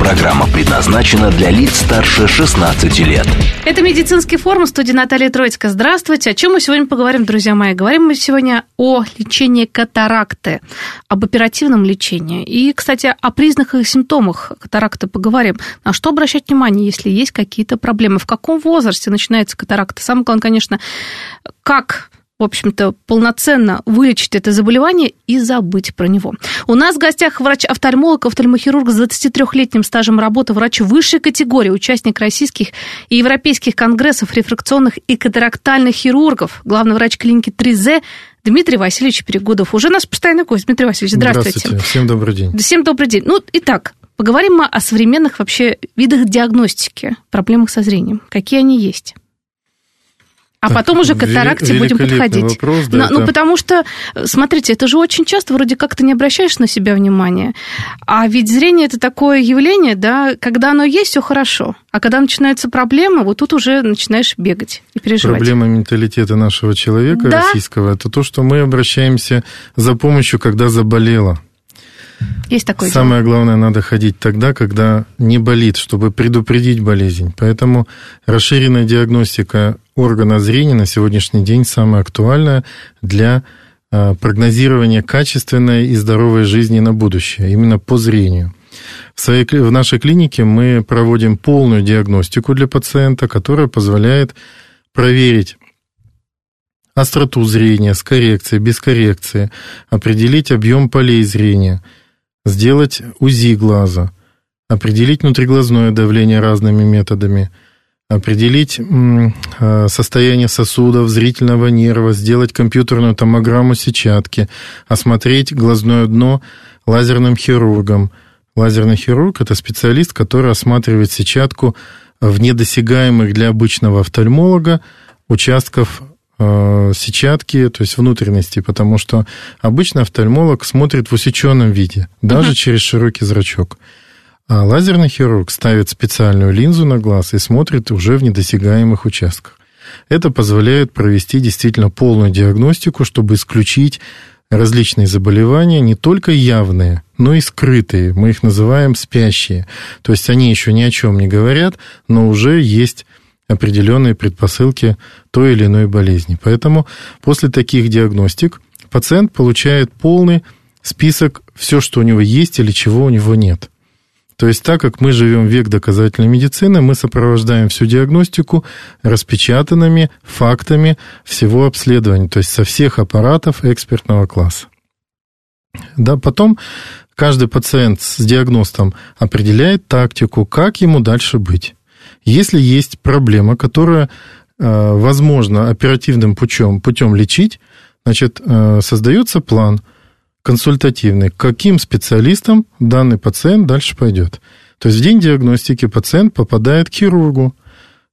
Программа предназначена для лиц старше 16 лет. Это медицинский форум студии Наталья Троицкая. Здравствуйте. О чем мы сегодня поговорим, друзья мои? Говорим мы сегодня о лечении катаракты, об оперативном лечении. И, кстати, о признаках и симптомах катаракты поговорим. На что обращать внимание, если есть какие-то проблемы? В каком возрасте начинается катаракта? Самое главное, конечно, как в общем-то, полноценно вылечить это заболевание и забыть про него. У нас в гостях врач-офтальмолог, офтальмохирург с 23-летним стажем работы, врач высшей категории, участник российских и европейских конгрессов рефракционных и катарактальных хирургов, главный врач клиники 3Z Дмитрий Васильевич Перегудов. Уже наш постоянный гость. Дмитрий Васильевич, здравствуйте. Здравствуйте. Всем добрый день. Всем добрый день. Ну, итак, поговорим мы о современных вообще видах диагностики, проблемах со зрением. Какие они есть? А так, потом уже к катаракте будем подходить. Вопрос, да, Но, это... Ну, потому что, смотрите, это же очень часто вроде как ты не обращаешь на себя внимания. А ведь зрение это такое явление, да, когда оно есть, все хорошо. А когда начинаются проблемы, вот тут уже начинаешь бегать и переживать. Проблема менталитета нашего человека да? российского это то, что мы обращаемся за помощью, когда заболело. Есть такое Самое дело. главное, надо ходить тогда, когда не болит, чтобы предупредить болезнь. Поэтому расширенная диагностика органа зрения на сегодняшний день самая актуальная для а, прогнозирования качественной и здоровой жизни на будущее, именно по зрению. В, своей, в нашей клинике мы проводим полную диагностику для пациента, которая позволяет проверить остроту зрения с коррекцией, без коррекции, определить объем полей зрения – сделать УЗИ глаза, определить внутриглазное давление разными методами, определить э, состояние сосудов, зрительного нерва, сделать компьютерную томограмму сетчатки, осмотреть глазное дно лазерным хирургом. Лазерный хирург – это специалист, который осматривает сетчатку в недосягаемых для обычного офтальмолога участков Э, сетчатки, то есть внутренности, потому что обычно офтальмолог смотрит в усеченном виде, даже uh-huh. через широкий зрачок. А лазерный хирург ставит специальную линзу на глаз и смотрит уже в недосягаемых участках. Это позволяет провести действительно полную диагностику, чтобы исключить различные заболевания, не только явные, но и скрытые. Мы их называем спящие. То есть они еще ни о чем не говорят, но уже есть определенные предпосылки той или иной болезни. Поэтому после таких диагностик пациент получает полный список все, что у него есть или чего у него нет. То есть так как мы живем век доказательной медицины, мы сопровождаем всю диагностику распечатанными фактами всего обследования, то есть со всех аппаратов экспертного класса. Да, потом каждый пациент с диагностом определяет тактику, как ему дальше быть. Если есть проблема, которая э, возможно оперативным путем, путем лечить, значит, э, создается план консультативный, к каким специалистам данный пациент дальше пойдет. То есть в день диагностики пациент попадает к хирургу.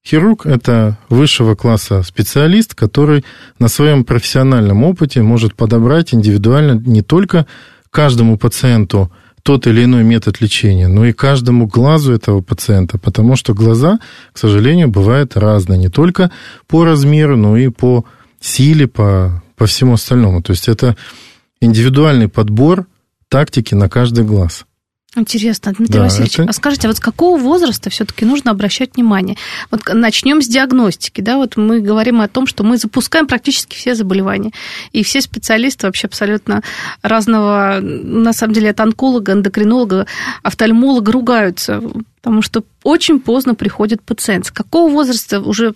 Хирург – это высшего класса специалист, который на своем профессиональном опыте может подобрать индивидуально не только каждому пациенту – тот или иной метод лечения, но и каждому глазу этого пациента, потому что глаза, к сожалению, бывают разные, не только по размеру, но и по силе, по, по всему остальному. То есть это индивидуальный подбор тактики на каждый глаз. Интересно, Дмитрий да, Васильевич, это... а скажите, а вот с какого возраста все-таки нужно обращать внимание? Вот начнем с диагностики, да, вот мы говорим о том, что мы запускаем практически все заболевания, и все специалисты вообще абсолютно разного, на самом деле, от онколога, эндокринолога, офтальмолога ругаются, потому что очень поздно приходит пациент. С какого возраста уже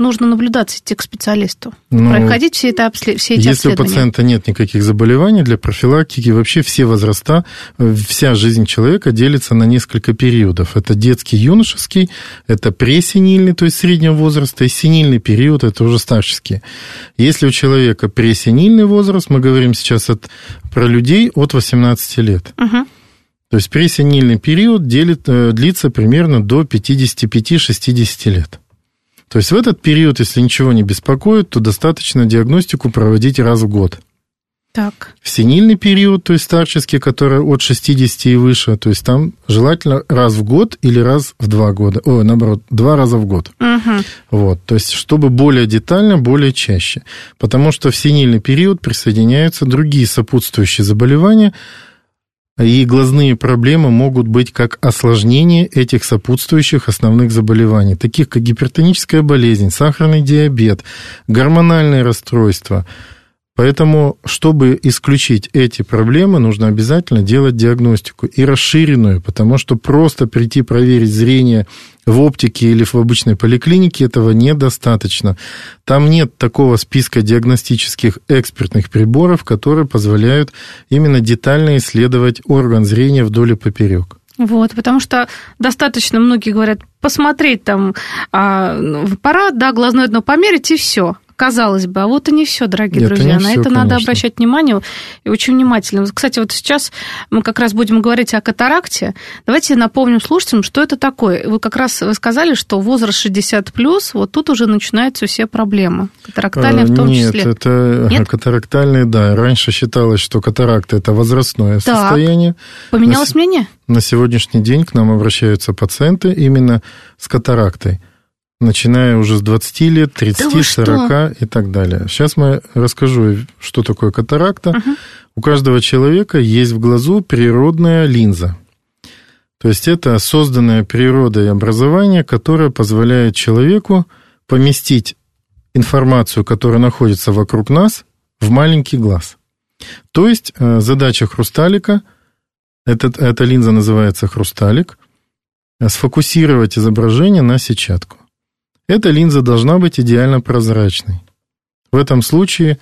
нужно наблюдаться, идти к специалисту, ну, проходить все, это, все эти Если у пациента нет никаких заболеваний, для профилактики вообще все возраста, вся жизнь человека делится на несколько периодов. Это детский, юношеский, это пресенильный, то есть среднего возраста, и сенильный период, это уже старческий. Если у человека пресенильный возраст, мы говорим сейчас от, про людей от 18 лет. Угу. То есть пресенильный период делит, э, длится примерно до 55-60 лет. То есть в этот период, если ничего не беспокоит, то достаточно диагностику проводить раз в год. Так. В сенильный период, то есть старческий, который от 60 и выше, то есть там желательно раз в год или раз в два года. О, наоборот, два раза в год. Угу. Вот, то есть чтобы более детально, более чаще. Потому что в сенильный период присоединяются другие сопутствующие заболевания, и глазные проблемы могут быть как осложнение этих сопутствующих основных заболеваний, таких как гипертоническая болезнь, сахарный диабет, гормональные расстройства – Поэтому, чтобы исключить эти проблемы, нужно обязательно делать диагностику и расширенную, потому что просто прийти проверить зрение в оптике или в обычной поликлинике этого недостаточно. Там нет такого списка диагностических экспертных приборов, которые позволяют именно детально исследовать орган зрения вдоль и поперек. Вот, потому что достаточно многие говорят, посмотреть там а, в аппарат, да, глазное дно померить, и все казалось бы. А вот и не все, дорогие это друзья. Не На все, это конечно. надо обращать внимание и очень внимательно. Кстати, вот сейчас мы как раз будем говорить о катаракте. Давайте напомним слушателям, что это такое. Вы как раз вы сказали, что возраст 60 плюс, вот тут уже начинаются все проблемы. Катарактальные в том Нет, числе. это Нет? катарактальные, да. Раньше считалось, что катаракта это возрастное Так. состояние. Поменялось на мнение? На сегодняшний день к нам обращаются пациенты именно с катарактой, начиная уже с 20 лет, 30, вы что? 40 и так далее. Сейчас мы расскажу, что такое катаракта. У каждого человека есть в глазу природная линза. То есть это созданное природой образование, которое позволяет человеку поместить информацию, которая находится вокруг нас, в маленький глаз. То есть э, задача хрусталика, этот, эта линза называется хрусталик, э, сфокусировать изображение на сетчатку. Эта линза должна быть идеально прозрачной. В этом случае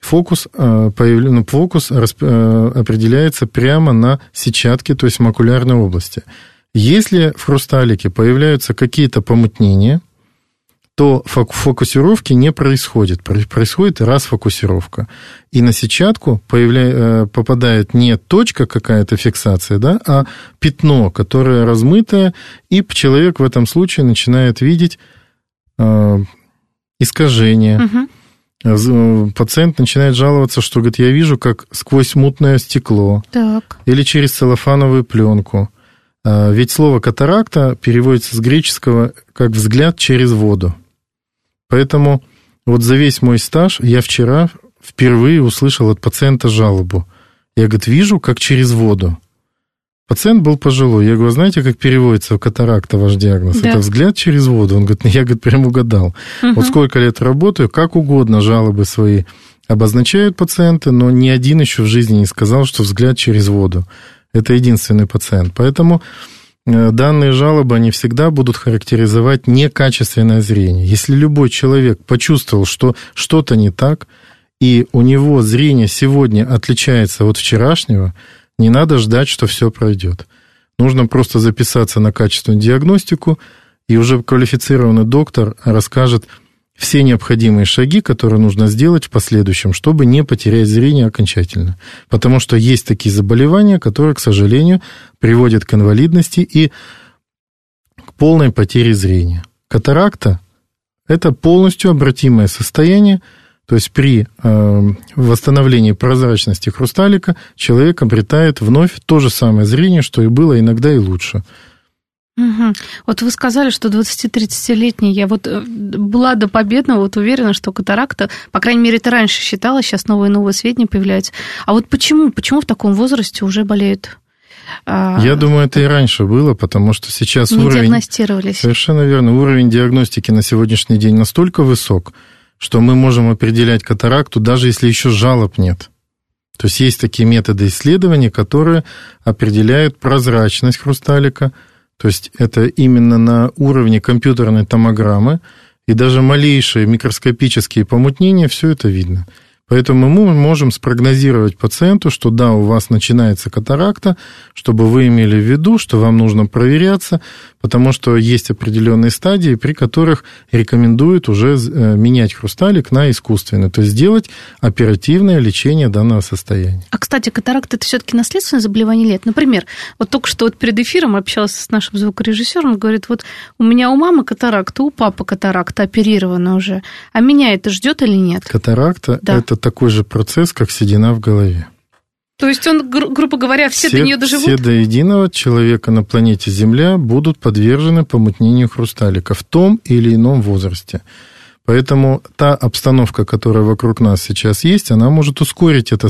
фокус, э, ну, фокус э, определяется прямо на сетчатке, то есть макулярной области. Если в хрусталике появляются какие-то помутнения, то фок- фокусировки не происходит. Про- Происходит расфокусировка. И на сетчатку появля- э, попадает не точка какая-то фиксация, да, а пятно, которое размытое, и человек в этом случае начинает видеть искажения. Мгм. З- Пациент начинает жаловаться, что, говорит, я вижу, как сквозь мутное стекло Так. или через целлофановую пленку. Ведь слово катаракта переводится с греческого как взгляд через воду. Поэтому вот за весь мой стаж я вчера впервые услышал от пациента жалобу. Я, говорит, вижу, как через воду. Пациент был пожилой. Я говорю, знаете, как переводится катаракта ваш диагноз? Да. Это взгляд через воду. Он говорит, я, говорит, прям угадал. Вот сколько лет работаю, как угодно жалобы свои обозначают пациенты, но ни один еще в жизни не сказал, что взгляд через воду. Это единственный пациент. Поэтому э, данные жалобы, они всегда будут характеризовать некачественное зрение. Если любой человек почувствовал, что что-то не так, и у него зрение сегодня отличается от вчерашнего, не надо ждать, что все пройдет. Нужно просто записаться на качественную диагностику, и уже квалифицированный доктор расскажет все необходимые шаги, которые нужно сделать в последующем, чтобы не потерять зрение окончательно. Потому что есть такие заболевания, которые, к сожалению, приводят к инвалидности и к полной потере зрения. Катаракта – это полностью обратимое состояние, то есть при э, восстановлении прозрачности хрусталика человек обретает вновь то же самое зрение, что и было, иногда и лучше. Мгм. Вот вы сказали, что 20-30-летний, я вот э, была до победного, вот уверена, что катаракта, по крайней мере, это раньше считала, сейчас новые и новые сведения появляются. А вот почему, почему в таком возрасте уже болеют? а, Я думаю, это и раньше было, потому что сейчас не уровень... диагностировались. Совершенно верно. Уровень диагностики на сегодняшний день настолько высок, что мы можем определять катаракту, даже если еще жалоб нет. То есть есть такие методы исследования, которые определяют прозрачность хрусталика. То есть это именно на уровне компьютерной томограммы, и даже малейшие микроскопические помутнения, все это видно. Поэтому мы можем спрогнозировать пациенту, что да, у вас начинается катаракта, чтобы вы имели в виду, что вам нужно проверяться, потому что есть определенные стадии, при которых рекомендуют уже э, менять хрусталик на искусственный, то есть сделать оперативное лечение данного состояния. А, кстати, катаракта – это все-таки наследственное заболевание лет? Например, вот только что вот перед эфиром общалась с нашим звукорежиссером, говорит, вот у меня у мамы катаракта, у папы катаракта оперирована уже, а меня это ждет или нет? Катаракта да. – это такой же процесс, как седина в голове. То есть он, гру- грубо говоря, все, все до нее доживут? Все до единого человека на планете Земля будут подвержены помутнению хрусталика в том или ином возрасте. Поэтому та обстановка, которая вокруг нас сейчас есть, она может ускорить это,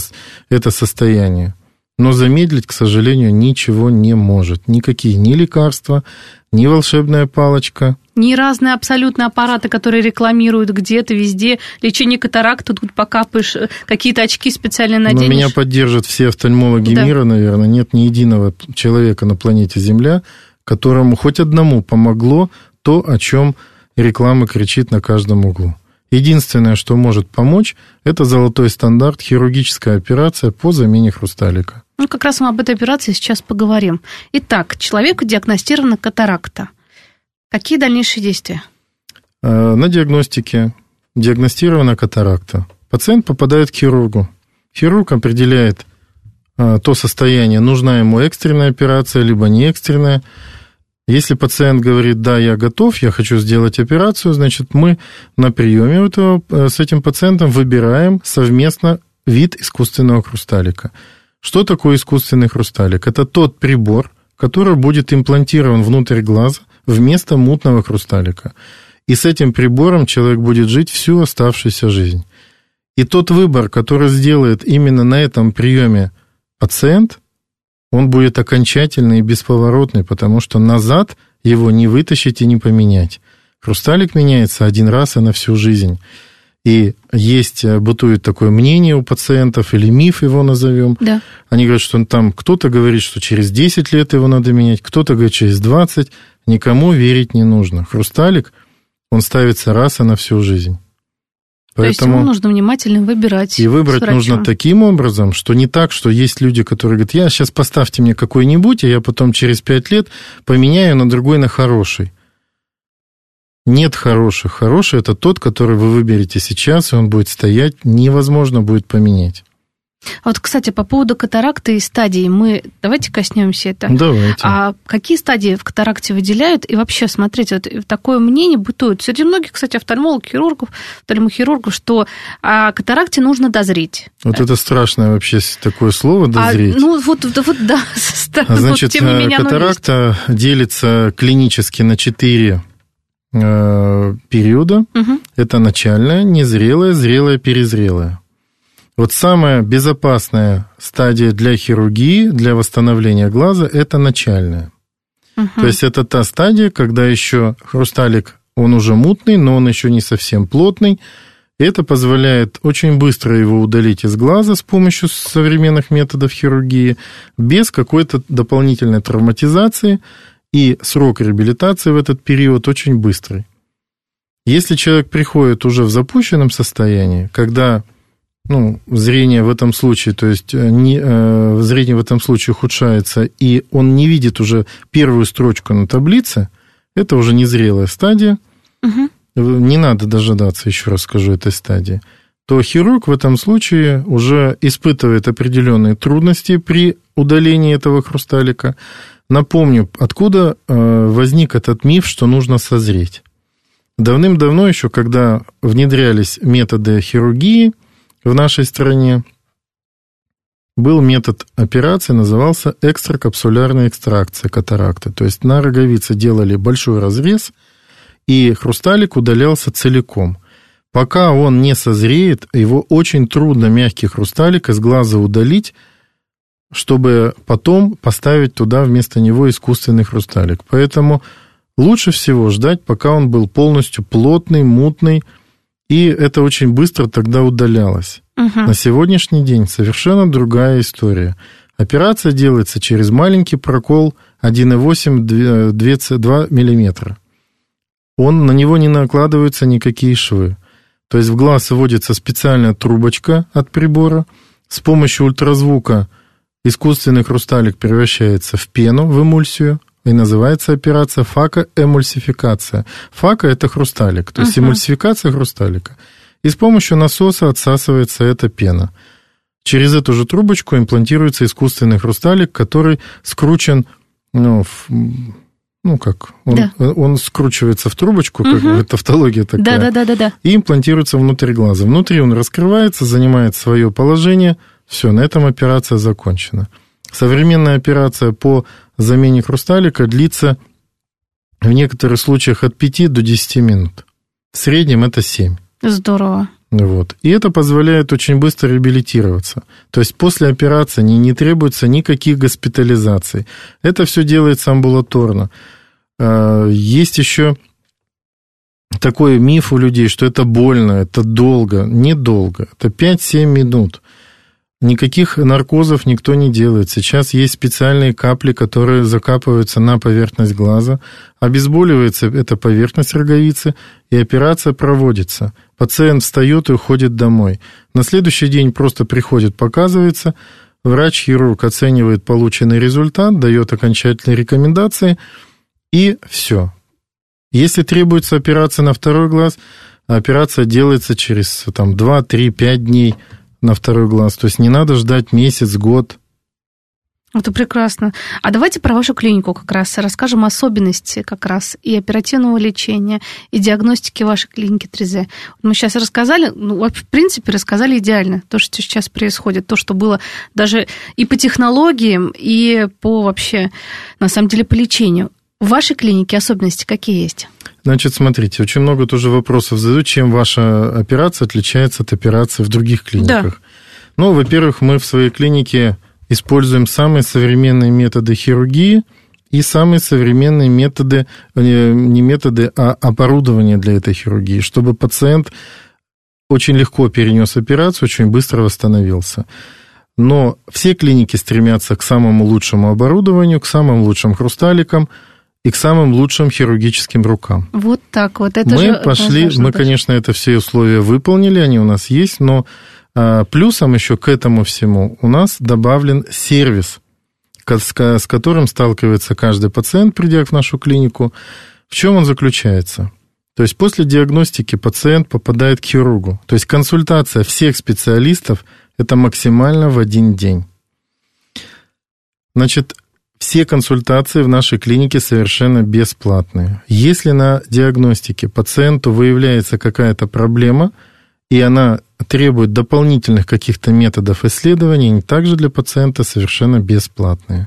это состояние. Но замедлить, к сожалению, ничего не может. Никакие ни лекарства, ни волшебная палочка. Ни разные абсолютно аппараты, которые рекламируют где-то, везде. Лечение катаракты, тут покапаешь, э, какие-то очки специально наденешь. Но меня поддержат все офтальмологи да. мира, наверное. Нет ни единого человека на планете Земля, которому хоть одному помогло то, о чем реклама кричит на каждом углу. Единственное, что может помочь, это золотой стандарт хирургическая операция по замене хрусталика. Ну, как раз мы об этой операции сейчас поговорим. Итак, человеку диагностирована катаракта. Какие дальнейшие действия? Э, на диагностике диагностирована катаракта. Пациент попадает к хирургу. Хирург определяет э, то состояние, нужна ему экстренная операция, либо не экстренная. Если пациент говорит, да, я готов, я хочу сделать операцию, значит, мы на приеме этого, э, с этим пациентом выбираем совместно вид искусственного хрусталика. Что такое искусственный хрусталик? Это тот прибор, который будет имплантирован внутрь глаза вместо мутного хрусталика. И с этим прибором человек будет жить всю оставшуюся жизнь. И тот выбор, который сделает именно на этом приеме пациент, он будет окончательный и бесповоротный, потому что назад его не вытащить и не поменять. Хрусталик меняется один раз и на всю жизнь. И есть, э, бытует такое мнение у пациентов, или миф его назовем. Да. Они говорят, что там кто-то говорит, что через 10 лет его надо менять, кто-то говорит, через 20. Никому верить не нужно. Хрусталик, он ставится раз и на всю жизнь. Поэтому... То есть ему нужно внимательно выбирать. И выбрать нужно таким образом, что не так, что есть люди, которые говорят, я сейчас поставьте мне какой-нибудь, а я потом через пять лет поменяю на другой, на хороший. Нет хороших. Хороший это тот, который вы выберете сейчас, и он будет стоять, невозможно будет поменять. А вот, кстати, по поводу катаракты и стадий, мы давайте коснемся это. Давайте. А какие стадии в катаракте выделяют? И вообще, смотрите, вот такое мнение бытует среди многих, кстати, офтальмологов, хирургов, офтальмохирургов, что о катаракте нужно дозреть. Вот это страшное вообще такое слово «дозреть». А, ну, вот, вот да. А значит, вот, тем не менее, катаракта делится клинически на четыре э, периода. Угу. Это начальная, незрелая, зрелая, перезрелая. Вот самая безопасная стадия для хирургии, для восстановления глаза, это начальная. Угу. То есть это та стадия, когда еще хрусталик, он уже мутный, но он еще не совсем плотный. Это позволяет очень быстро его удалить из глаза с помощью современных методов хирургии, без какой-то дополнительной травматизации, и срок реабилитации в этот период очень быстрый. Если человек приходит уже в запущенном состоянии, когда ну, зрение в этом случае, то есть э, не, э, зрение в этом случае ухудшается, и он не видит уже первую строчку на таблице, это уже незрелая стадия. Угу. Не надо дожидаться, еще раз скажу, этой стадии. То хирург в этом случае уже испытывает определенные трудности при удалении этого хрусталика. Напомню, откуда э, возник этот миф, что нужно созреть. Давным-давно еще, когда внедрялись методы хирургии, в нашей стране был метод операции, назывался экстракапсулярная экстракция катаракты. То есть на роговице делали большой разрез, и хрусталик удалялся целиком. Пока он не созреет, его очень трудно мягкий хрусталик из глаза удалить, чтобы потом поставить туда вместо него искусственный хрусталик. Поэтому лучше всего ждать, пока он был полностью плотный, мутный, и это очень быстро тогда удалялось. Угу. На сегодняшний день совершенно другая история. Операция делается через маленький прокол 1,8-2 мм. Он, на него не накладываются никакие швы. То есть в глаз вводится специальная трубочка от прибора. С помощью ультразвука искусственный хрусталик превращается в пену, в эмульсию, И называется операция факоэмульсификация. Фака – это хрусталик, то есть uh-huh. эмульсификация хрусталика. И с помощью насоса отсасывается эта пена. Через эту же трубочку имплантируется искусственный хрусталик, который скручен ну, в, ну как, он, да. он скручивается в трубочку, как угу. тавтология такая. Да, да, да, да, да. И имплантируется внутрь глаза. Внутри он раскрывается, занимает свое положение. Все, на этом операция закончена. Современная операция по замене хрусталика длится в некоторых случаях от 5 до 10 минут. В среднем это 7. Здорово. Вот. И это позволяет очень быстро реабилитироваться. То есть после операции не, не требуется никаких госпитализаций. Это все делается амбулаторно. А, есть еще такой миф у людей, что это больно, это долго. Недолго. Это 5-7 минут. Никаких наркозов никто не делает. Сейчас есть специальные капли, которые закапываются на поверхность глаза. Обезболивается эта поверхность роговицы, и операция проводится. Пациент встает и уходит домой. На следующий день просто приходит, показывается. Врач-хирург оценивает полученный результат, дает окончательные рекомендации, и все. Если требуется операция на второй глаз, операция делается через там, 2, 3, 5 дней – на второй глаз. То есть не надо ждать месяц, год. Это прекрасно. А давайте про вашу клинику как раз расскажем особенности как раз и оперативного лечения, и диагностики вашей клиники 3Z. Мы сейчас рассказали, ну, в принципе, рассказали идеально то, что сейчас происходит, то, что было даже и по технологиям, и по вообще, на самом деле, по лечению. В вашей клинике особенности какие есть? Значит, смотрите, очень много тоже вопросов задают, чем ваша операция отличается от операции в других клиниках. Да. Ну, во-первых, мы в своей клинике используем самые современные методы хирургии и самые современные методы, э, не методы, а оборудование для этой хирургии, чтобы пациент очень легко перенес операцию, очень быстро восстановился. Но все клиники стремятся к самому лучшему оборудованию, к самым лучшим хрусталикам – и к самым лучшим хирургическим рукам. Вот так вот. Это мы же пошли, мы, быть. конечно, это все условия выполнили, они у нас есть, но а, плюсом еще к этому всему у нас добавлен сервис, с которым сталкивается каждый пациент, придя в нашу клинику. В чем он заключается? То есть после диагностики пациент попадает к хирургу. То есть консультация всех специалистов – это максимально в один день. Значит, все консультации в нашей клинике совершенно бесплатные. Если на диагностике пациенту выявляется какая-то проблема, и она требует дополнительных каких-то методов исследований, они также для пациента совершенно бесплатные.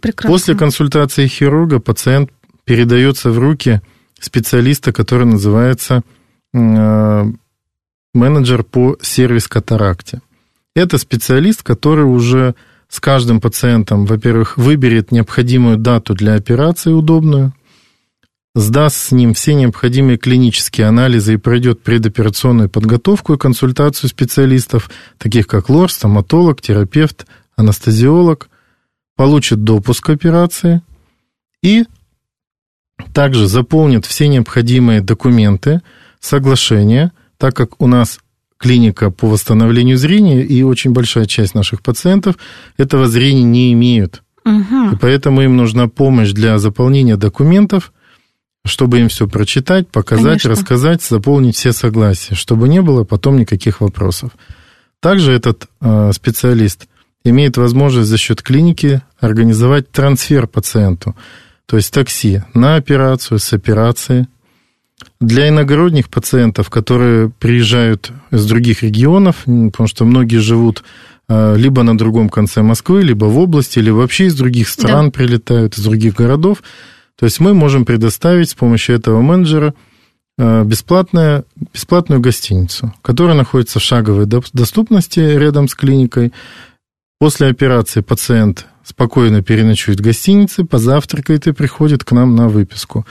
Прекрасно. После консультации хирурга пациент передается в руки специалиста, который называется э, менеджер по сервис катаракте. Это специалист, который уже с каждым пациентом, во-первых, выберет необходимую дату для операции удобную, сдаст с ним все необходимые клинические анализы и пройдет предоперационную подготовку и консультацию специалистов, таких как лор, стоматолог, терапевт, анестезиолог, получит допуск к операции и также заполнит все необходимые документы, соглашения, так как у нас клиника по восстановлению зрения, и очень большая часть наших пациентов этого зрения не имеют. Угу. И поэтому им нужна помощь для заполнения документов, чтобы им все прочитать, показать, Конечно. рассказать, заполнить все согласия, чтобы не было потом никаких вопросов. Также этот э, специалист имеет возможность за счет клиники организовать трансфер пациенту, то есть такси на операцию, с операции – для иногородних пациентов, которые приезжают из других регионов, потому что многие живут а, либо на другом конце Москвы, либо в области, или вообще из других стран да. прилетают, из других городов. То есть мы можем предоставить с помощью этого менеджера а, бесплатную, бесплатную гостиницу, которая находится в шаговой доступности рядом с клиникой. После операции пациент спокойно переночует в гостинице, позавтракает и приходит к нам на выписку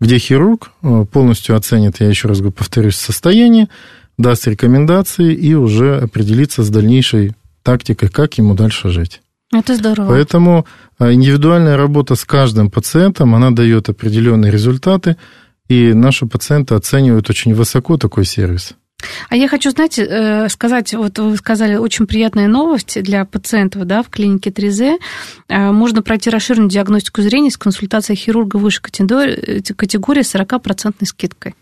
где хирург э, полностью оценит, я еще раз повторюсь, состояние, даст рекомендации и уже определится с дальнейшей тактикой, как ему дальше жить. Это здорово. Поэтому э, индивидуальная работа с каждым пациентом, она дает определенные результаты, и наши пациенты оценивают очень высоко такой сервис. А я хочу, знаете, э, сказать, вот вы сказали, очень приятная новость для пациентов да, в клинике 3Z. Э, можно пройти расширенную диагностику зрения с консультацией хирурга выше категории с 40% скидкой.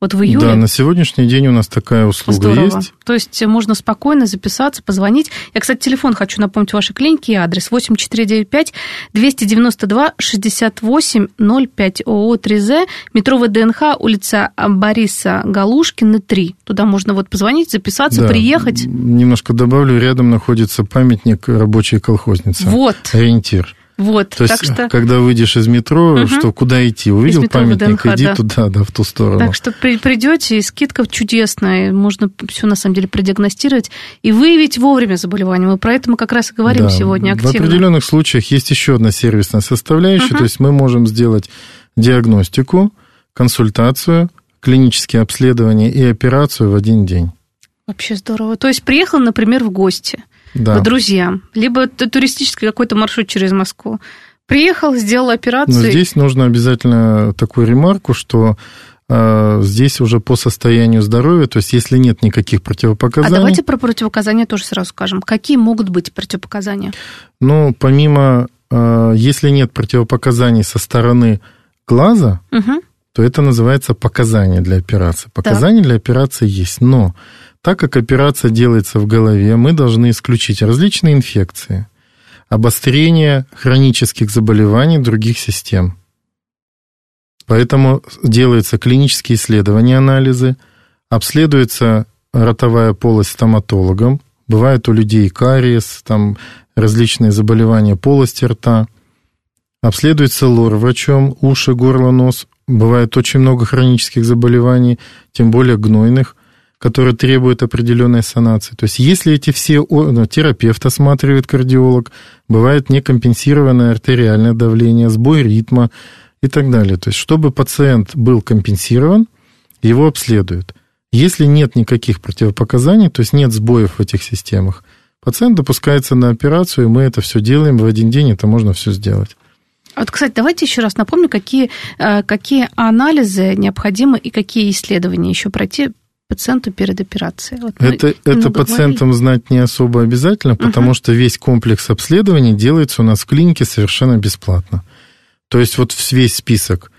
Вот в июле... Да, на сегодняшний день у нас такая услуга Здорово. есть. То есть можно спокойно записаться, позвонить. Я, кстати, телефон хочу напомнить вашей клинике и адрес 8495 292 68 05 ООО 3З, метро ВДНХ, улица Бориса Галушкина, 3. Туда можно вот позвонить, записаться, да. приехать. Немножко добавлю, рядом находится памятник рабочей колхозницы. Вот. Ориентир. Вот, То так есть, что... когда выйдешь из метро, угу. что куда идти? Увидел метро памятник, ВДНХ, иди да. туда, да, в ту сторону. Так что при, придете, и скидка чудесная, можно все на самом деле продиагностировать и выявить вовремя заболевание. Мы про это мы как раз и говорим да. сегодня активно. В определенных случаях есть еще одна сервисная составляющая, угу. то есть мы можем сделать диагностику, консультацию, клинические обследования и операцию в один день. Вообще здорово. То есть приехал, например, в гости – да. друзьям, либо туристический какой-то маршрут через Москву. Приехал, сделал операцию. Но здесь нужно обязательно такую ремарку, что э, здесь уже по состоянию здоровья, то есть если нет никаких противопоказаний... А давайте про противопоказания тоже сразу скажем. Какие могут быть противопоказания? Ну, помимо, э, если нет противопоказаний со стороны глаза, угу. То это называется показания для операции. Показания да. для операции есть, но так как операция делается в голове, мы должны исключить различные инфекции, обострение хронических заболеваний других систем. Поэтому делаются клинические исследования, анализы, обследуется ротовая полость стоматологом, бывает у людей кариес, там различные заболевания полости рта, обследуется лор врачом, уши, горло, нос, бывает очень много хронических заболеваний, тем более гнойных – которые требуют определенной санации. То есть если эти все... Ну, терапевт осматривает кардиолог, бывает некомпенсированное артериальное давление, сбой ритма и так далее. То есть чтобы пациент был компенсирован, его обследуют. Если нет никаких противопоказаний, то есть нет сбоев в этих системах, пациент допускается на операцию, и мы это все делаем в один день, это можно все сделать. Вот, кстати, давайте еще раз напомню, какие, э, какие анализы необходимы и какие исследования еще пройти пациенту перед операцией? Вот это это пациентам говорили. знать не особо обязательно, потому угу. что весь комплекс обследований делается у нас в клинике совершенно бесплатно. То есть вот весь список.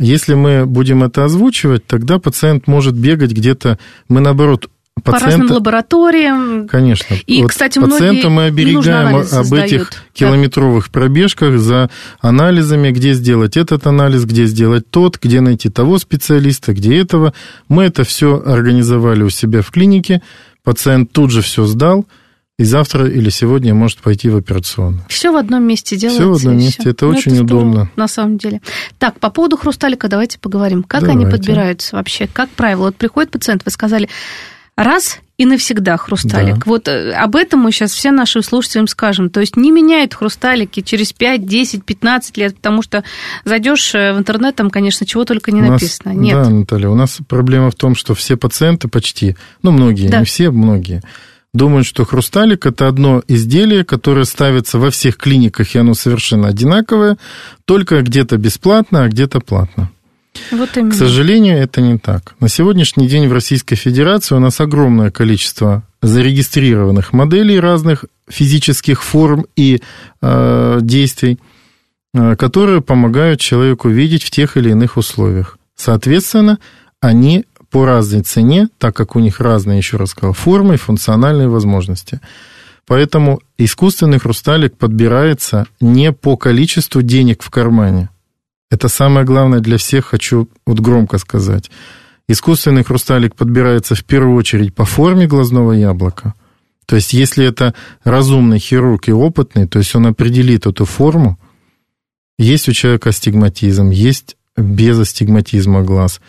Если мы будем это озвучивать, тогда пациент может бегать где-то, мы наоборот Пациента... По разным лабораториям. Конечно. И, вот кстати, пациента мы оберегаем об сдают. этих километровых да. пробежках за анализами, где сделать этот анализ, где сделать тот, где найти того специалиста, где этого. Мы это все организовали у себя в клинике. Пациент тут же все сдал. И завтра или сегодня может пойти в операционную. Все в одном месте делается. Все в одном месте. Все. Это ну, очень это здорово, удобно. На самом деле. Так, по поводу хрусталика давайте поговорим. Как давайте. они подбираются вообще? Как правило? Вот приходит пациент, вы сказали, раз и навсегда хрусталик. Да. Вот э, об этом мы сейчас все нашим слушателям скажем. То есть не меняют хрусталики через 5, 10, 15 лет, потому что зайдешь э, в интернет, там, конечно, чего только не у написано. Нас, Нет. Да, Наталья, у нас проблема в том, что все пациенты почти, ну, многие, да. не все, многие, думают, что хрусталик – это одно изделие, которое ставится во всех клиниках, и оно совершенно одинаковое, только где-то бесплатно, а где-то платно. Вот именно. К сожалению, это не так. На сегодняшний день в Российской Федерации у нас огромное количество зарегистрированных моделей разных физических форм и э, действий, э, которые помогают человеку видеть в тех или иных условиях. Соответственно, они по разной цене, так как у них разные, еще раз сказал, формы и функциональные возможности. Поэтому искусственный хрусталик подбирается не по количеству денег в кармане – это самое главное для всех, хочу вот громко сказать. Искусственный хрусталик подбирается в первую очередь по форме глазного яблока. То есть, если это разумный хирург и опытный, то есть он определит эту форму, есть у человека астигматизм, есть без астигматизма глаз.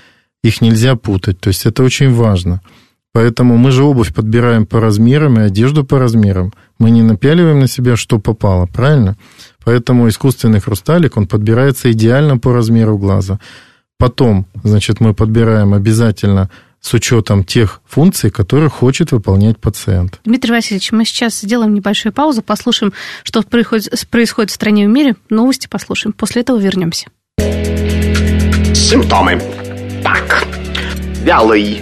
Их нельзя путать, то есть это очень важно. Поэтому мы же обувь подбираем по размерам и одежду по размерам. Мы не напяливаем на себя, что попало, правильно? Поэтому искусственный хрусталик, он подбирается идеально по размеру глаза. Потом, значит, мы подбираем обязательно с учетом тех функций, которые хочет выполнять пациент. Дмитрий Васильевич, мы сейчас сделаем небольшую паузу, послушаем, что происходит, в стране и в мире, новости послушаем. После этого вернемся. Симптомы. Так, вялый,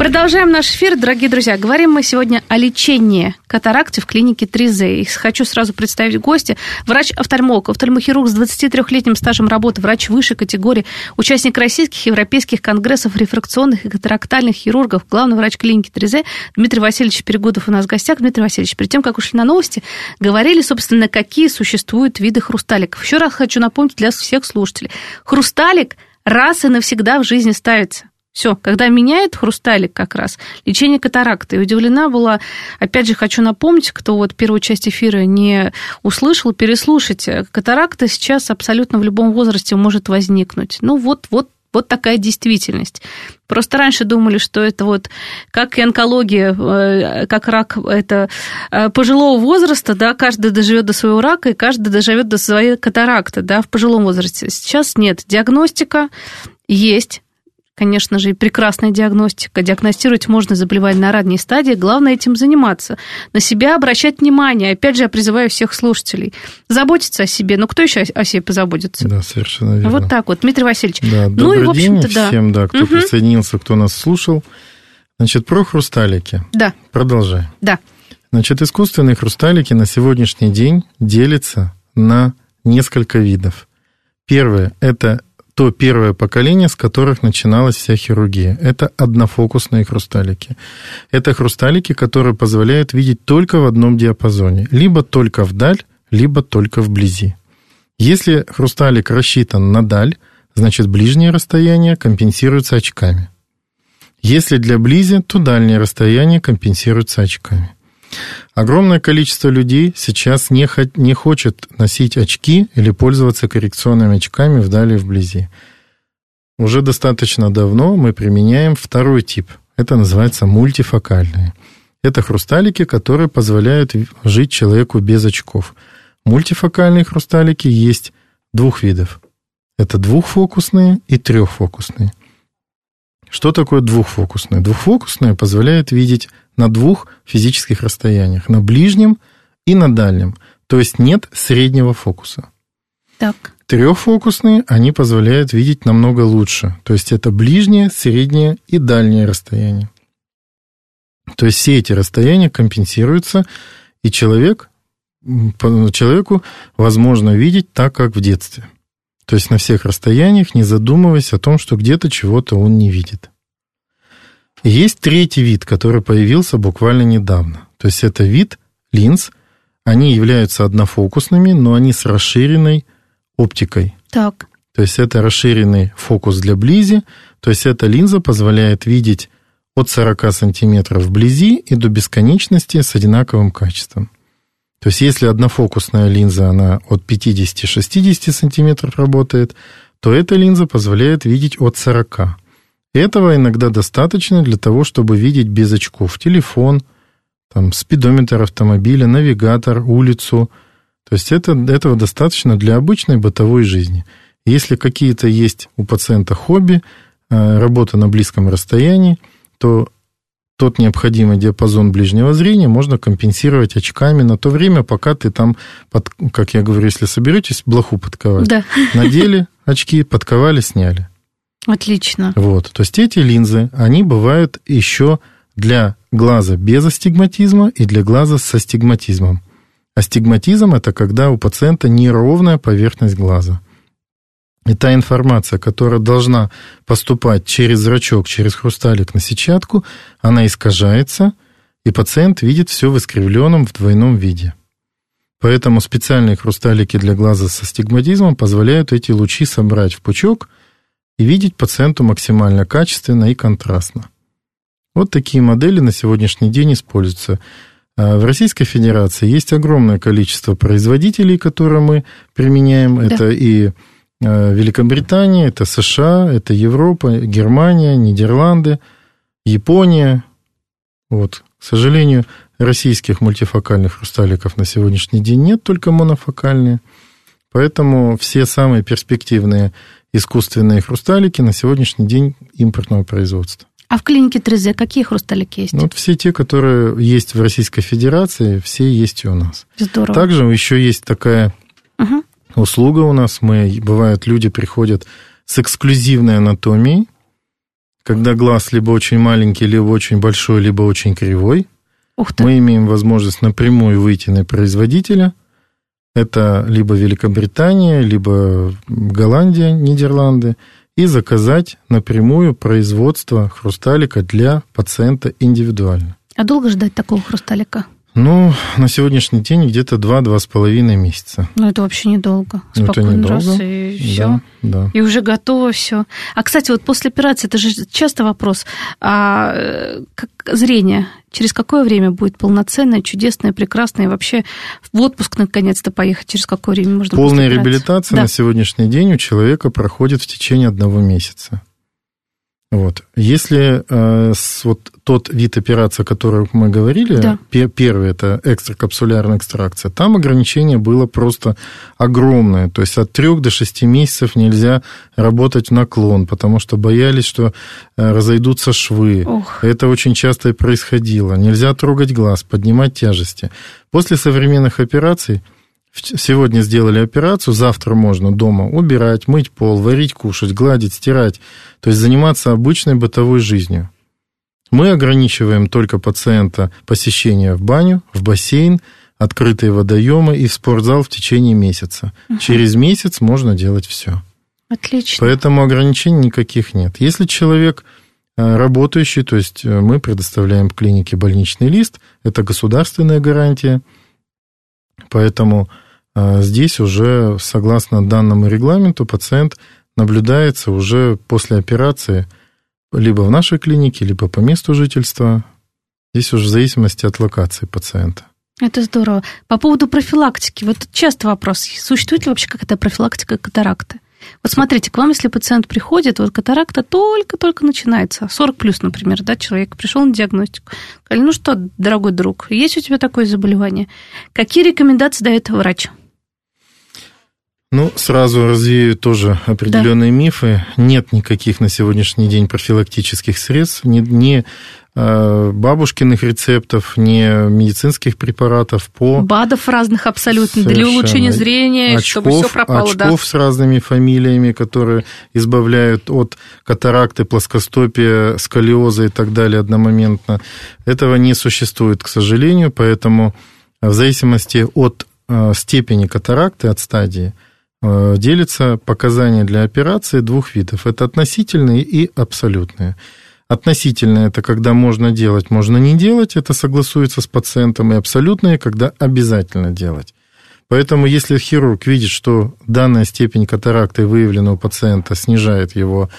Продолжаем наш эфир, дорогие друзья. Говорим мы сегодня о лечении катаракты в клинике 3Z. И хочу сразу представить гостя. Врач-офтальмолог, офтальмохирург с 23-летним стажем работы, врач высшей категории, участник российских и европейских конгрессов рефракционных и катарактальных хирургов, главный врач клиники 3Z Дмитрий Васильевич Перегудов у нас в гостях. Дмитрий Васильевич, перед тем, как ушли на новости, говорили, собственно, какие существуют виды хрусталиков. Еще раз хочу напомнить для всех слушателей. Хрусталик раз и навсегда в жизни ставится. Все, когда меняет хрусталик как раз, лечение катаракты. И удивлена была, опять же, хочу напомнить, кто вот первую часть эфира не услышал, переслушайте. Катаракта сейчас абсолютно в любом возрасте может возникнуть. Ну вот, вот вот такая действительность. Просто раньше думали, что это вот как и онкология, э, как рак, это э, пожилого возраста, да, каждый доживет до своего рака, и каждый доживет до своей катаракты, да, в пожилом возрасте. Сейчас нет. Диагностика есть, конечно же, и прекрасная диагностика. Диагностировать можно заболевание на ранней стадии. Главное этим заниматься. На себя обращать внимание. Опять же, я призываю всех слушателей заботиться о себе. Ну, кто еще о себе позаботится? Да, совершенно верно. Вот так вот, Дмитрий Васильевич. Да, ну и, в общем-то, день всем, да, кто угу. присоединился, кто нас слушал. Значит, про хрусталики. Да. Продолжаем. Да. Значит, искусственные хрусталики на сегодняшний день делятся на несколько видов. Первое – это то первое поколение, с которых начиналась вся хирургия. Это однофокусные хрусталики. Это хрусталики, которые позволяют видеть только в одном диапазоне. Либо только вдаль, либо только вблизи. Если хрусталик рассчитан на даль, значит ближнее расстояние компенсируется очками. Если для близи, то дальнее расстояние компенсируется очками. Огромное количество людей сейчас не, хо- не хочет носить очки или пользоваться коррекционными очками вдали и вблизи. Уже достаточно давно мы применяем второй тип. Это называется мультифокальные. Это хрусталики, которые позволяют жить человеку без очков. Мультифокальные хрусталики есть двух видов. Это двухфокусные и трехфокусные. Что такое двухфокусное? Двухфокусное позволяет видеть на двух физических расстояниях, на ближнем и на дальнем. То есть нет среднего фокуса. Так. Трехфокусные, они позволяют видеть намного лучше. То есть это ближнее, среднее и дальнее расстояние. То есть все эти расстояния компенсируются, и человек, человеку возможно видеть так, как в детстве. То есть на всех расстояниях, не задумываясь о том, что где-то чего-то он не видит. Есть третий вид, который появился буквально недавно. То есть это вид линз. Они являются однофокусными, но они с расширенной оптикой. Так. То есть это расширенный фокус для близи. То есть эта линза позволяет видеть от 40 сантиметров вблизи и до бесконечности с одинаковым качеством. То есть если однофокусная линза, она от 50-60 сантиметров работает, то эта линза позволяет видеть от 40. Этого иногда достаточно для того, чтобы видеть без очков телефон, там, спидометр автомобиля, навигатор, улицу. То есть это, этого достаточно для обычной бытовой жизни. Если какие-то есть у пациента хобби, э, работа на близком расстоянии, то тот необходимый диапазон ближнего зрения можно компенсировать очками на то время, пока ты там, под, как я говорю, если соберетесь блоху подковать, да. надели очки, подковали, сняли. Отлично. Вот, то есть эти линзы, они бывают еще для глаза без астигматизма и для глаза с астигматизмом. Астигматизм – это когда у пациента неровная поверхность глаза – и та информация, которая должна поступать через зрачок, через хрусталик на сетчатку, она искажается, и пациент видит все в искривленном в двойном виде. Поэтому специальные хрусталики для глаза со стигматизмом позволяют эти лучи собрать в пучок и видеть пациенту максимально качественно и контрастно. Вот такие модели на сегодняшний день используются. А в Российской Федерации есть огромное количество производителей, которые мы применяем. Да. Это и Великобритания, это США, это Европа, Германия, Нидерланды, Япония. Вот, к сожалению, российских мультифокальных хрусталиков на сегодняшний день нет, только монофокальные. Поэтому все самые перспективные искусственные хрусталики на сегодняшний день импортного производства. А в клинике 3Z какие хрусталики есть? Ну, вот все те, которые есть в Российской Федерации, все есть и у нас. Здорово. Также еще есть такая угу. Услуга у нас. Мы, бывает, люди приходят с эксклюзивной анатомией, когда глаз либо очень маленький, либо очень большой, либо очень кривой. Ух ты. Мы имеем возможность напрямую выйти на производителя. Это либо Великобритания, либо Голландия, Нидерланды – и заказать напрямую производство хрусталика для пациента индивидуально. А долго ждать такого хрусталика? Ну, на сегодняшний день где-то 2-2,5 месяца. Ну, это вообще недолго. Ну, это недолго. раз и все. Да, да. И уже готово все. А, кстати, вот после операции, это же часто вопрос, а как зрение через какое время будет полноценное, чудесное, прекрасное, и вообще в отпуск наконец-то поехать, через какое время можно Полная реабилитация да. на сегодняшний день у человека проходит в течение одного месяца. Вот. Если э, с, вот тот вид операции, о котором мы говорили, да. пер, первый это экстракапсулярная экстракция, там ограничение было просто огромное. То есть от 3 до 6 месяцев нельзя работать в наклон, потому что боялись, что э, разойдутся швы. Ох. Это очень часто и происходило. Нельзя трогать глаз, поднимать тяжести. После современных операций Сегодня сделали операцию, завтра можно дома убирать, мыть пол, варить, кушать, гладить, стирать. То есть заниматься обычной бытовой жизнью. Мы ограничиваем только пациента посещение в баню, в бассейн, открытые водоемы и в спортзал в течение месяца. Угу. Через месяц можно делать все. Отлично. Поэтому ограничений никаких нет. Если человек э, работающий, то есть э, мы предоставляем клинике больничный лист, это государственная гарантия – Поэтому а, здесь уже, согласно данному регламенту, пациент наблюдается уже после операции либо в нашей клинике, либо по месту жительства. Здесь уже в зависимости от локации пациента. Это здорово. По поводу профилактики. Вот часто вопрос, существует ли вообще какая-то профилактика катаракты? Вот смотрите, к вам, если пациент приходит, вот катаракта только-только начинается, 40 плюс, например, да, человек пришел на диагностику, сказали, ну что, дорогой друг, есть у тебя такое заболевание? Какие рекомендации дает врач? Ну, сразу развею тоже определенные да. мифы. Нет никаких на сегодняшний день профилактических средств, ни, ни Э, бабушкиных рецептов, не медицинских препаратов по... БАДов разных абсолютно, Совершенно. для улучшения зрения, очков, чтобы все пропало. Очков да. с разными фамилиями, которые избавляют от катаракты, плоскостопия, сколиоза и так далее одномоментно. Этого не существует, к сожалению, поэтому в зависимости от э, степени катаракты, от стадии, делятся показания для операции двух видов. Это относительные и абсолютные. Относительное – это когда можно делать, можно не делать, это согласуется с пациентом, и абсолютное – когда обязательно делать. Поэтому если хирург видит, что данная степень катаракты, выявлена у пациента, снижает его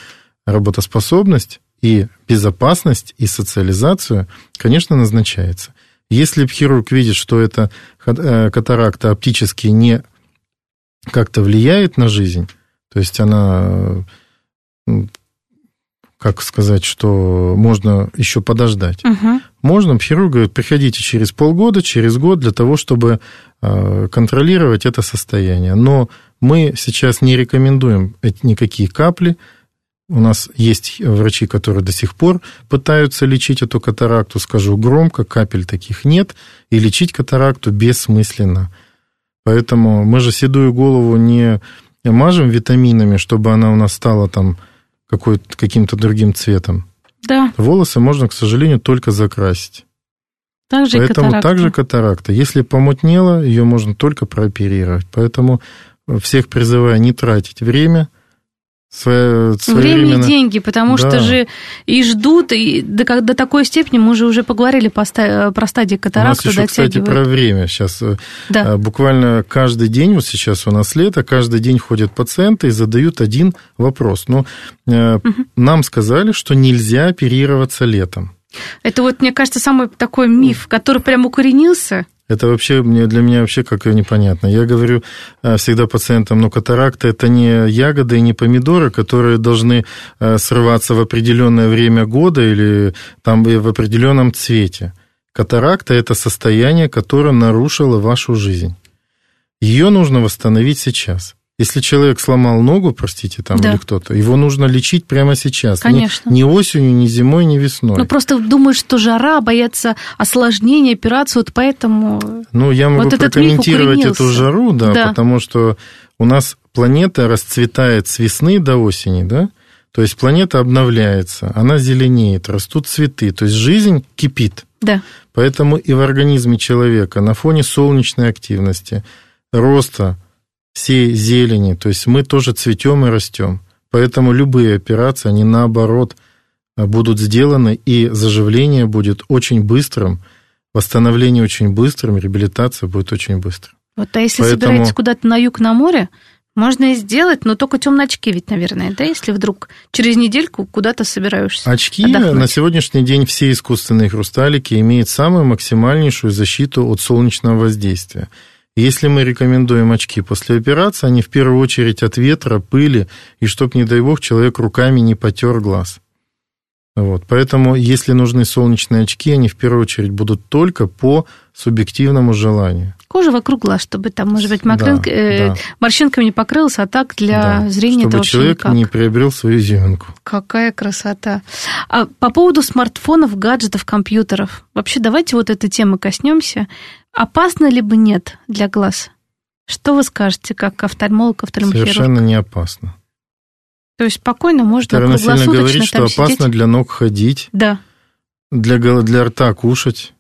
работоспособность и безопасность, и социализацию, конечно, назначается. Если хирург видит, что эта э, катаракта оптически не как-то влияет на жизнь, то есть она как сказать, что можно еще подождать. Угу. Можно, хирург говорит, приходите через полгода, через год для того, чтобы а, контролировать это состояние. Но мы сейчас не рекомендуем никакие капли. У нас есть врачи, которые до сих пор пытаются лечить эту катаракту. Скажу громко, капель таких нет. И лечить катаракту бессмысленно. Поэтому мы же седую голову не мажем витаминами, чтобы она у нас стала там каким-то другим цветом. Да. Волосы можно, к сожалению, только закрасить. Также Поэтому катаракта. также катаракта. Если помутнело, ее можно только прооперировать. Поэтому всех призываю не тратить время – Время и деньги, потому да. что же и ждут, и до, до такой степени, мы же уже поговорили по, про стадии катаракты. У нас еще, кстати, про время сейчас. Э, да. Буквально каждый день, вот сейчас у нас лето, каждый день ходят пациенты и задают один вопрос. Но ну, угу. нам сказали, что нельзя оперироваться летом. Это вот, мне кажется, самый такой миф, который прям укоренился. Это вообще мне, для меня вообще как непонятно. Я говорю э, всегда пациентам, ну, катаракта – это не ягоды и не помидоры, которые должны э, срываться в определенное время года или там в определенном цвете. Катаракта – это состояние, которое нарушило вашу жизнь. Ее нужно восстановить сейчас. Если человек сломал ногу, простите, там Да. или кто-то, его нужно лечить прямо сейчас. Конечно. Ни, осенью, ни зимой, ни весной. Ну, просто думают, что жара, боятся осложнения, операции, вот поэтому... Ну, я могу Вот прокомментировать эту жару, да, Да. потому что у нас планета расцветает с весны до осени, да? То есть планета обновляется, она зеленеет, растут цветы, то есть жизнь кипит. Да. Поэтому и в организме человека на фоне солнечной активности, роста всей зелени, то есть мы тоже цветем и растем. Поэтому любые операции, они наоборот а, будут сделаны, и заживление будет очень быстрым, восстановление очень быстрым, реабилитация будет очень быстрым. Вот, а если Поэтому- собираетесь куда-то на юг, на море, можно и сделать, но только темные очки ведь, наверное, да, если вдруг через недельку куда-то собираешься. Очки отдохнуть. на сегодняшний день все искусственные хрусталики имеют самую максимальнейшую защиту от солнечного воздействия. Если мы рекомендуем очки после операции, они в первую очередь от ветра, пыли, и чтоб, не дай бог, человек руками не потер глаз. Вот. Поэтому, если нужны солнечные очки, они в первую очередь будут только по субъективному желанию. Кожа вокруг глаз, чтобы там, может быть, Да, мокрынка- э, да. морщинками не покрылась, а так для Да. зрения это Чтобы вообще человек никак. не приобрел свою изюминку. Какая красота. А по поводу смартфонов, гаджетов, компьютеров. Вообще, давайте вот этой темы коснемся. Опасно либо нет для глаз? Что вы скажете, как офтальмолог, офтальмохирург? Совершенно не опасно. То есть спокойно можно круглосуточно говорит, что опасно сидеть? для ног ходить, Да. для, для рта кушать,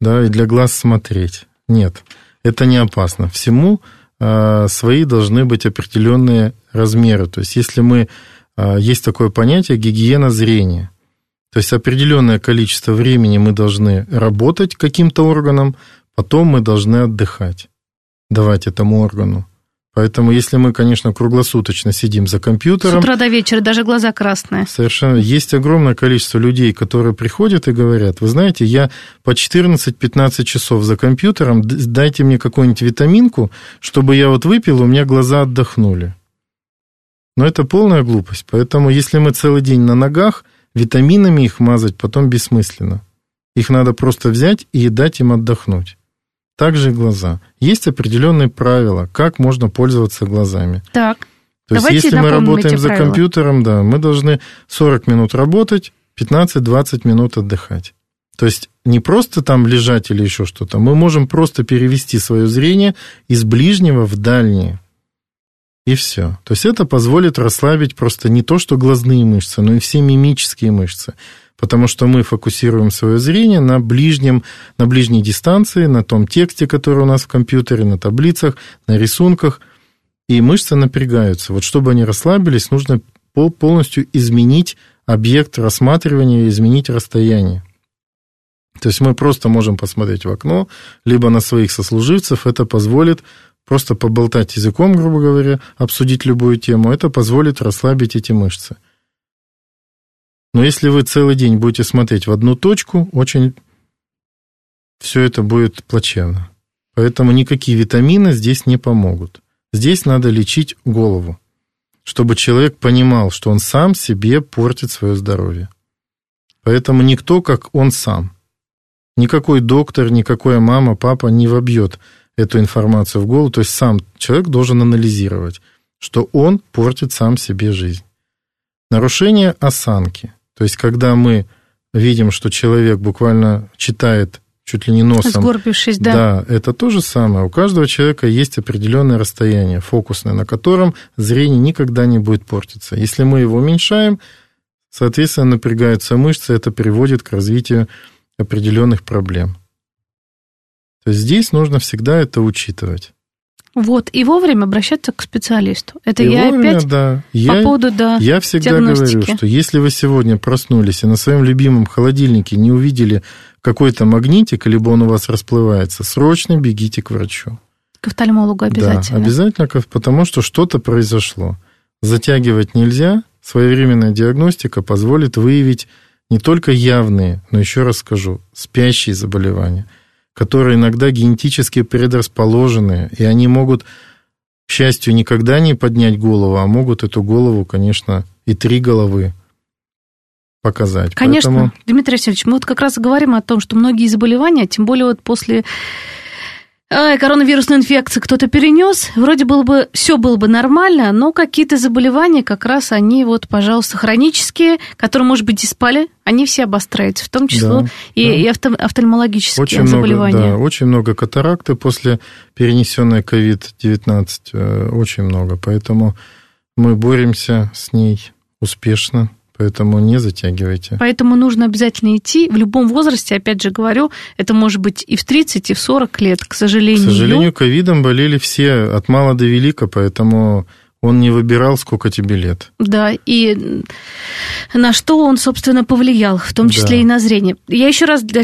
да, и для глаз смотреть. Нет, это не опасно. Всему а, свои должны быть определенные размеры. То есть, если мы... а, есть такое понятие гигиена зрения. То есть, определенное количество времени мы должны работать каким-то органом, потом мы должны отдыхать, давать этому органу. Поэтому, если мы, конечно, круглосуточно сидим за С компьютером, утра до вечера даже глаза красные. Совершенно. Есть огромное количество людей, которые приходят и говорят, вы знаете, я по 14-15 часов за компьютером, дайте мне какую-нибудь витаминку, чтобы я вот выпил, у меня глаза отдохнули. Но это полная глупость. Поэтому, если мы целый день на ногах, витаминами их мазать потом бессмысленно. Их надо просто взять и дать им отдохнуть. Также и глаза. Есть определенные правила, как можно пользоваться глазами. Так. То есть, Давайте если мы работаем за правила. компьютером, да, мы должны 40 минут работать, 15-20 минут отдыхать. То есть не просто там лежать или еще что-то, мы можем просто перевести свое зрение из ближнего в дальнее. И все. То есть это позволит расслабить просто не то, что глазные мышцы, но и все мимические мышцы. Потому что мы фокусируем свое зрение на ближнем, на ближней дистанции, на том тексте, который у нас в компьютере, на таблицах, на рисунках – и мышцы напрягаются. Вот чтобы они расслабились, нужно пол- полностью изменить объект рассматривания, изменить расстояние. То есть мы просто можем посмотреть в окно, либо на своих сослуживцев. Это позволит просто поболтать языком, грубо говоря, обсудить любую тему. Это позволит расслабить эти мышцы. Но если вы целый день будете смотреть в одну точку, очень все это будет плачевно. Поэтому никакие витамины здесь не помогут. Здесь надо лечить голову, чтобы человек понимал, что он сам себе портит свое здоровье. Поэтому никто, как он сам. Никакой доктор, никакая мама, папа не вобьет эту информацию в голову. То есть сам человек должен анализировать, что он портит сам себе жизнь. Нарушение осанки. То есть когда мы видим, что человек буквально читает чуть ли не носом Сгорбившись, да. да, это то же самое. У каждого человека есть определенное расстояние фокусное, на котором зрение никогда не будет портиться. Если мы его уменьшаем, соответственно, напрягаются мышцы, это приводит к развитию определенных проблем. То есть здесь нужно всегда это учитывать. Вот, и вовремя обращаться к специалисту. Это И я вовремя, опять да. по Я, поводу, да, я всегда диагностики. говорю, что если вы сегодня проснулись и на своем любимом холодильнике не увидели какой-то магнитик, либо он у вас расплывается, срочно бегите к врачу. к офтальмологу обязательно. Да, обязательно, потому что что-то произошло. Затягивать нельзя. Своевременная диагностика позволит выявить не только явные, но еще раз скажу, спящие заболевания, которые иногда генетически предрасположены, и они могут, к счастью, никогда не поднять голову, а могут эту голову, конечно, и три головы показать. Конечно, Поэтому... Дмитрий Васильевич, мы вот как раз говорим о том, что многие заболевания, тем более вот после коронавирусную инфекцию кто-то перенес, вроде было бы все было бы нормально, но какие-то заболевания как раз они вот, пожалуйста, хронические, которые, может быть, и спали, они все обостряются, в том числе да, и, да. и авто, офтальмологические очень заболевания. Много, да, очень много катаракты после перенесенной COVID-19, э, очень много, поэтому мы боремся с ней успешно. Поэтому не затягивайте. Поэтому нужно обязательно идти в любом возрасте, опять же говорю, это может быть и в 30, и в 40 лет, к сожалению. К сожалению, ковидом болели все от мала до велика, поэтому он не выбирал, сколько тебе лет. Да, и на что он, собственно, повлиял, в том числе да. и на зрение. Я еще раз для,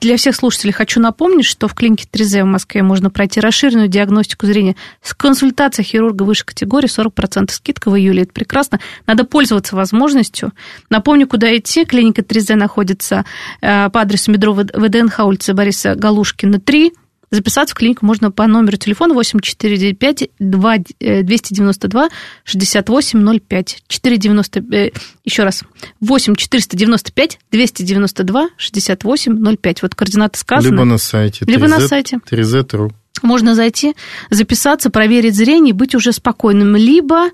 для всех слушателей хочу напомнить, что в клинике 3Z в Москве можно пройти расширенную диагностику зрения с консультацией хирурга высшей категории, 40% скидка в июле. Это прекрасно. Надо пользоваться возможностью. Напомню, куда идти. Клиника 3Z находится э, по адресу метро ВДНХ, улица Бориса Галушкина, 3. Записаться в клинику можно по номеру телефона 8495 292 6805. 490, э, еще раз, 8 495 292 6805. Вот координаты сказаны. Либо на сайте. Либо 3Z, на сайте. 3Z.ru. Можно зайти, записаться, проверить зрение, быть уже спокойным. Либо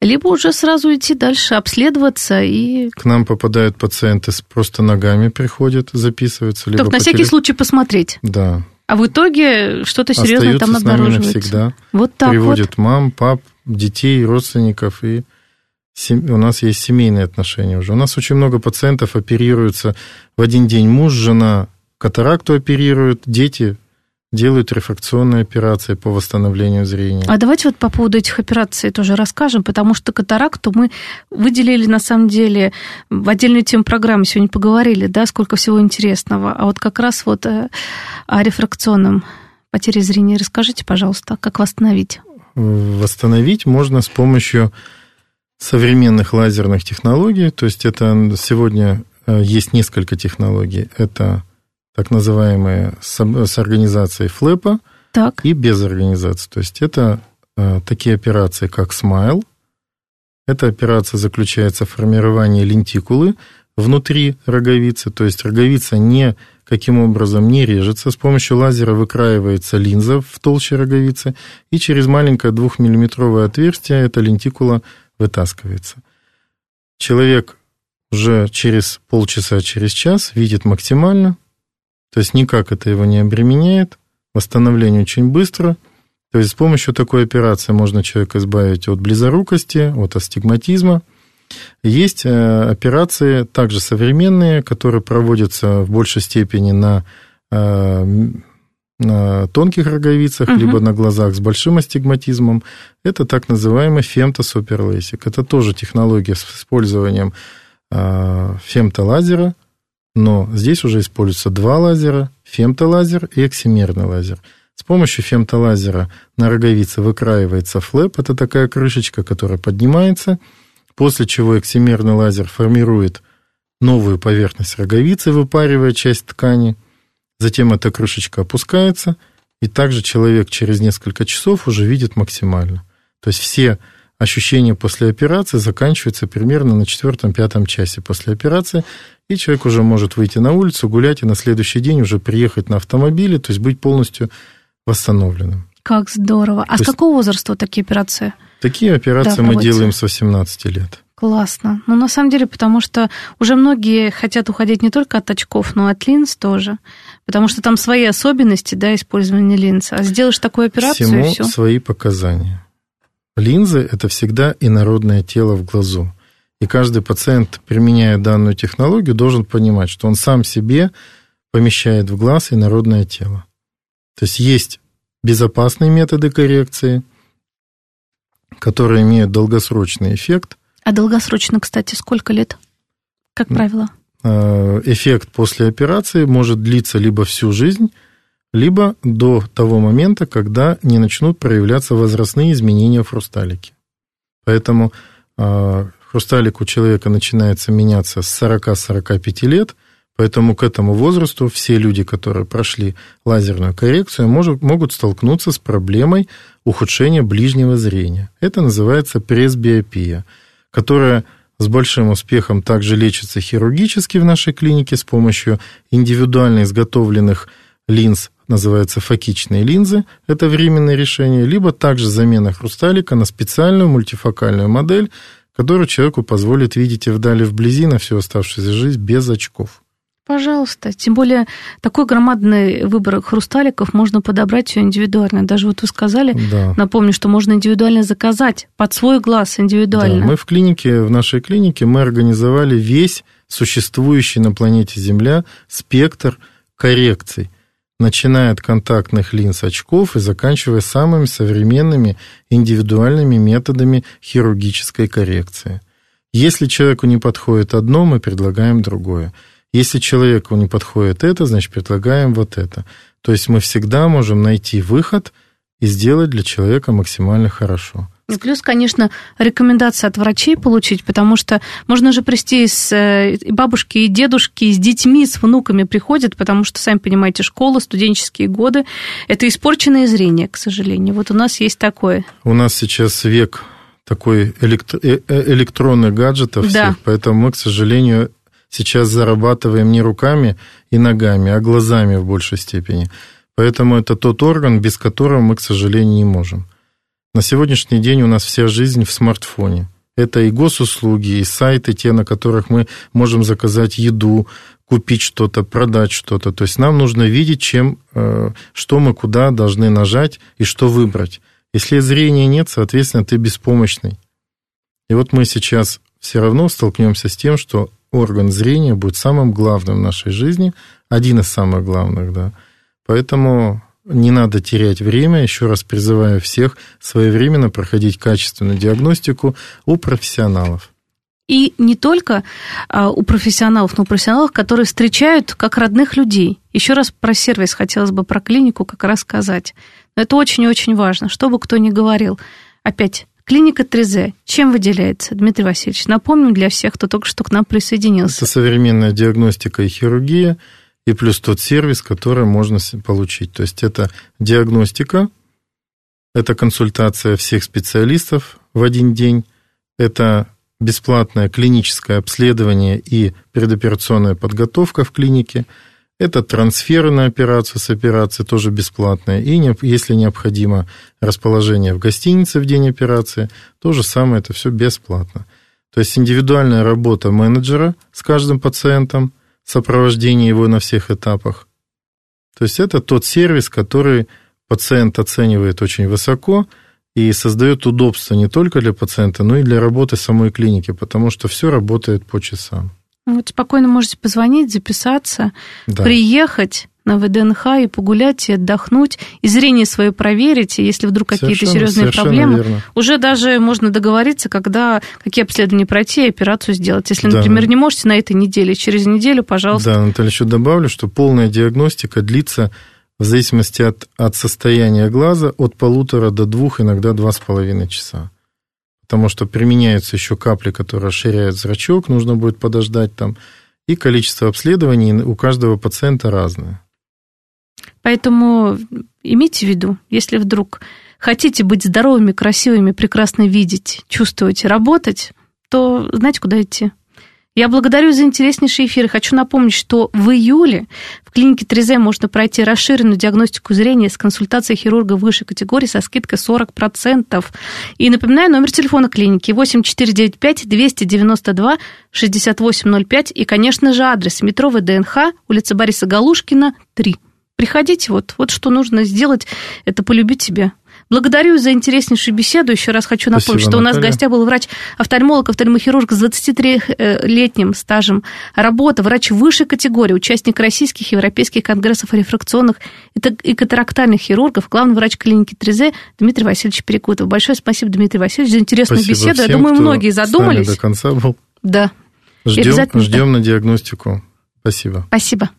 либо уже сразу идти дальше, обследоваться и... К нам попадают пациенты, просто ногами приходят, записываются. Либо Только на всякий случай посмотреть. Да, а в итоге что-то серьезное там обнаруживается. всегда. Вот так Приводят вот. мам, пап, детей, родственников, и у нас есть семейные отношения уже. У нас очень много пациентов оперируются в один день. Муж, жена катаракту оперируют, дети делают рефракционные операции по восстановлению зрения. А давайте вот по поводу этих операций тоже расскажем, потому что катаракту мы выделили на самом деле в отдельную тему программы, сегодня поговорили, да, сколько всего интересного. А вот как раз вот э, о рефракционном потере зрения расскажите, пожалуйста, как восстановить? Восстановить можно с помощью современных лазерных технологий, то есть это сегодня э, есть несколько технологий. Это так называемые с, с организацией флэпа так. и без организации. То есть это э, такие операции, как смайл. Эта операция заключается в формировании лентикулы внутри роговицы, то есть роговица не каким образом не режется. С помощью лазера выкраивается линза в толще роговицы, и через маленькое двухмиллиметровое отверстие эта лентикула вытаскивается. Человек уже через полчаса, через час видит максимально, то есть никак это его не обременяет, восстановление очень быстро. То есть с помощью такой операции можно человека избавить от близорукости, от астигматизма. Есть э, операции также современные, которые проводятся в большей степени на, э, на тонких роговицах, угу. либо на глазах с большим астигматизмом. Это так называемый фемтосуперлейсик. Это тоже технология с использованием э, фемтолазера, но здесь уже используются два лазера, фемтолазер и эксимерный лазер. С помощью фемтолазера на роговице выкраивается флэп, это такая крышечка, которая поднимается, после чего эксимерный лазер формирует новую поверхность роговицы, выпаривая часть ткани. Затем эта крышечка опускается, и также человек через несколько часов уже видит максимально. То есть все ощущения после операции заканчиваются примерно на четвертом-пятом часе после операции, и человек уже может выйти на улицу, гулять, и на следующий день уже приехать на автомобиле, то есть быть полностью восстановленным. Как здорово. А то с какого возраста такие операции? Такие операции да, мы делаем с 18 лет. Классно. Ну, на самом деле, потому что уже многие хотят уходить не только от очков, но и от линз тоже. Потому что там свои особенности, да, использования линз. А сделаешь такую операцию, Всему и все. свои показания. Линзы – это всегда инородное тело в глазу. И каждый пациент, применяя данную технологию, должен понимать, что он сам себе помещает в глаз инородное тело. То есть есть безопасные методы коррекции, которые имеют долгосрочный эффект. А долгосрочно, кстати, сколько лет, как правило? Э, эффект после операции может длиться либо всю жизнь, либо до того момента, когда не начнут проявляться возрастные изменения в хрусталике. Поэтому э, хрусталик у человека начинается меняться с 40-45 лет, поэтому к этому возрасту все люди, которые прошли лазерную коррекцию, может, могут столкнуться с проблемой ухудшения ближнего зрения. Это называется пресбиопия, которая с большим успехом также лечится хирургически в нашей клинике с помощью индивидуально изготовленных линз, называются фокичные линзы, это временное решение, либо также замена хрусталика на специальную мультифокальную модель, которая человеку позволит видеть и вдали вблизи на всю оставшуюся жизнь без очков. Пожалуйста. Тем более такой громадный выбор хрусталиков можно подобрать все индивидуально. Даже вот вы сказали, да. напомню, что можно индивидуально заказать под свой глаз индивидуально. Да, мы в клинике, в нашей клинике мы организовали весь существующий на планете Земля спектр коррекций, начиная от контактных линз очков и заканчивая самыми современными индивидуальными методами хирургической коррекции. Если человеку не подходит одно, мы предлагаем другое. Если человеку не подходит это, значит, предлагаем вот это. То есть мы всегда можем найти выход и сделать для человека максимально хорошо. И плюс, конечно, рекомендации от врачей получить, потому что можно же прийти с э, и бабушки, и дедушки, и с детьми, с внуками приходят, потому что, сами понимаете, школа, студенческие годы – это испорченное зрение, к сожалению. Вот у нас есть такое. У нас сейчас век такой электро- э, э, электронных гаджетов да. всех, поэтому мы, к сожалению, сейчас зарабатываем не руками и ногами, а глазами в большей степени. Поэтому это тот орган, без которого мы, к сожалению, не можем. На сегодняшний день у нас вся жизнь в смартфоне. Это и госуслуги, и сайты, те, на которых мы можем заказать еду, купить что-то, продать что-то. То есть нам нужно видеть, чем, э, что мы куда должны нажать и что выбрать. Если зрения нет, соответственно, ты беспомощный. И вот мы сейчас все равно столкнемся с тем, что орган зрения будет самым главным в нашей жизни, один из самых главных, да. Поэтому не надо терять время. Еще раз призываю всех своевременно проходить качественную диагностику у профессионалов. И не только а, у профессионалов, но у профессионалов, которые встречают как родных людей. Еще раз про сервис хотелось бы про клинику как раз сказать. это очень-очень важно, что бы кто ни говорил. Опять, Клиника Трезе чем выделяется, Дмитрий Васильевич? Напомним для всех, кто только что к нам присоединился. Это современная диагностика и хирургия, и плюс тот сервис, который можно получить. То есть это диагностика, это консультация всех специалистов в один день, это бесплатное клиническое обследование и предоперационная подготовка в клинике – это трансферы на операцию с операцией тоже бесплатные. И если необходимо расположение в гостинице в день операции, то же самое, это все бесплатно. То есть индивидуальная работа менеджера с каждым пациентом, сопровождение его на всех этапах. То есть это тот сервис, который пациент оценивает очень высоко и создает удобство не только для пациента, но и для работы самой клиники, потому что все работает по часам. Вот спокойно можете позвонить, записаться, да. приехать на ВДНХ и погулять, и отдохнуть, и зрение свое проверить, и если вдруг какие-то серьезные проблемы, верно. уже даже можно договориться, когда какие обследования пройти и операцию сделать. Если, да. например, не можете на этой неделе, через неделю, пожалуйста. Да, Наталья, еще добавлю, что полная диагностика длится в зависимости от, от состояния глаза от полутора до двух, иногда два с половиной часа потому что применяются еще капли, которые расширяют зрачок, нужно будет подождать там, и количество обследований у каждого пациента разное. Поэтому имейте в виду, если вдруг хотите быть здоровыми, красивыми, прекрасно видеть, чувствовать, работать, то знаете, куда идти. Я благодарю за интереснейший эфир хочу напомнить, что в июле в клинике Трезе можно пройти расширенную диагностику зрения с консультацией хирурга высшей категории со скидкой 40%. И напоминаю, номер телефона клиники 8495 292 6805 и, конечно же, адрес метро ВДНХ, улица Бориса Галушкина, 3. Приходите, вот, вот что нужно сделать, это полюбить себя. Благодарю за интереснейшую беседу. Еще раз хочу напомнить, Спасибо, что Наталья. у нас в гостях был врач-офтальмолог, офтальмохирург с 23-летним стажем работы, врач высшей категории, участник российских и европейских конгрессов рефракционных и катарактальных хирургов, главный врач клиники Трезе Дмитрий Васильевич Перекутов. Большое спасибо, Дмитрий Васильевич, за интересную спасибо беседу. Всем, Я думаю, многие задумались. до конца был. Да. Ждем, ждем на диагностику. Спасибо. Спасибо.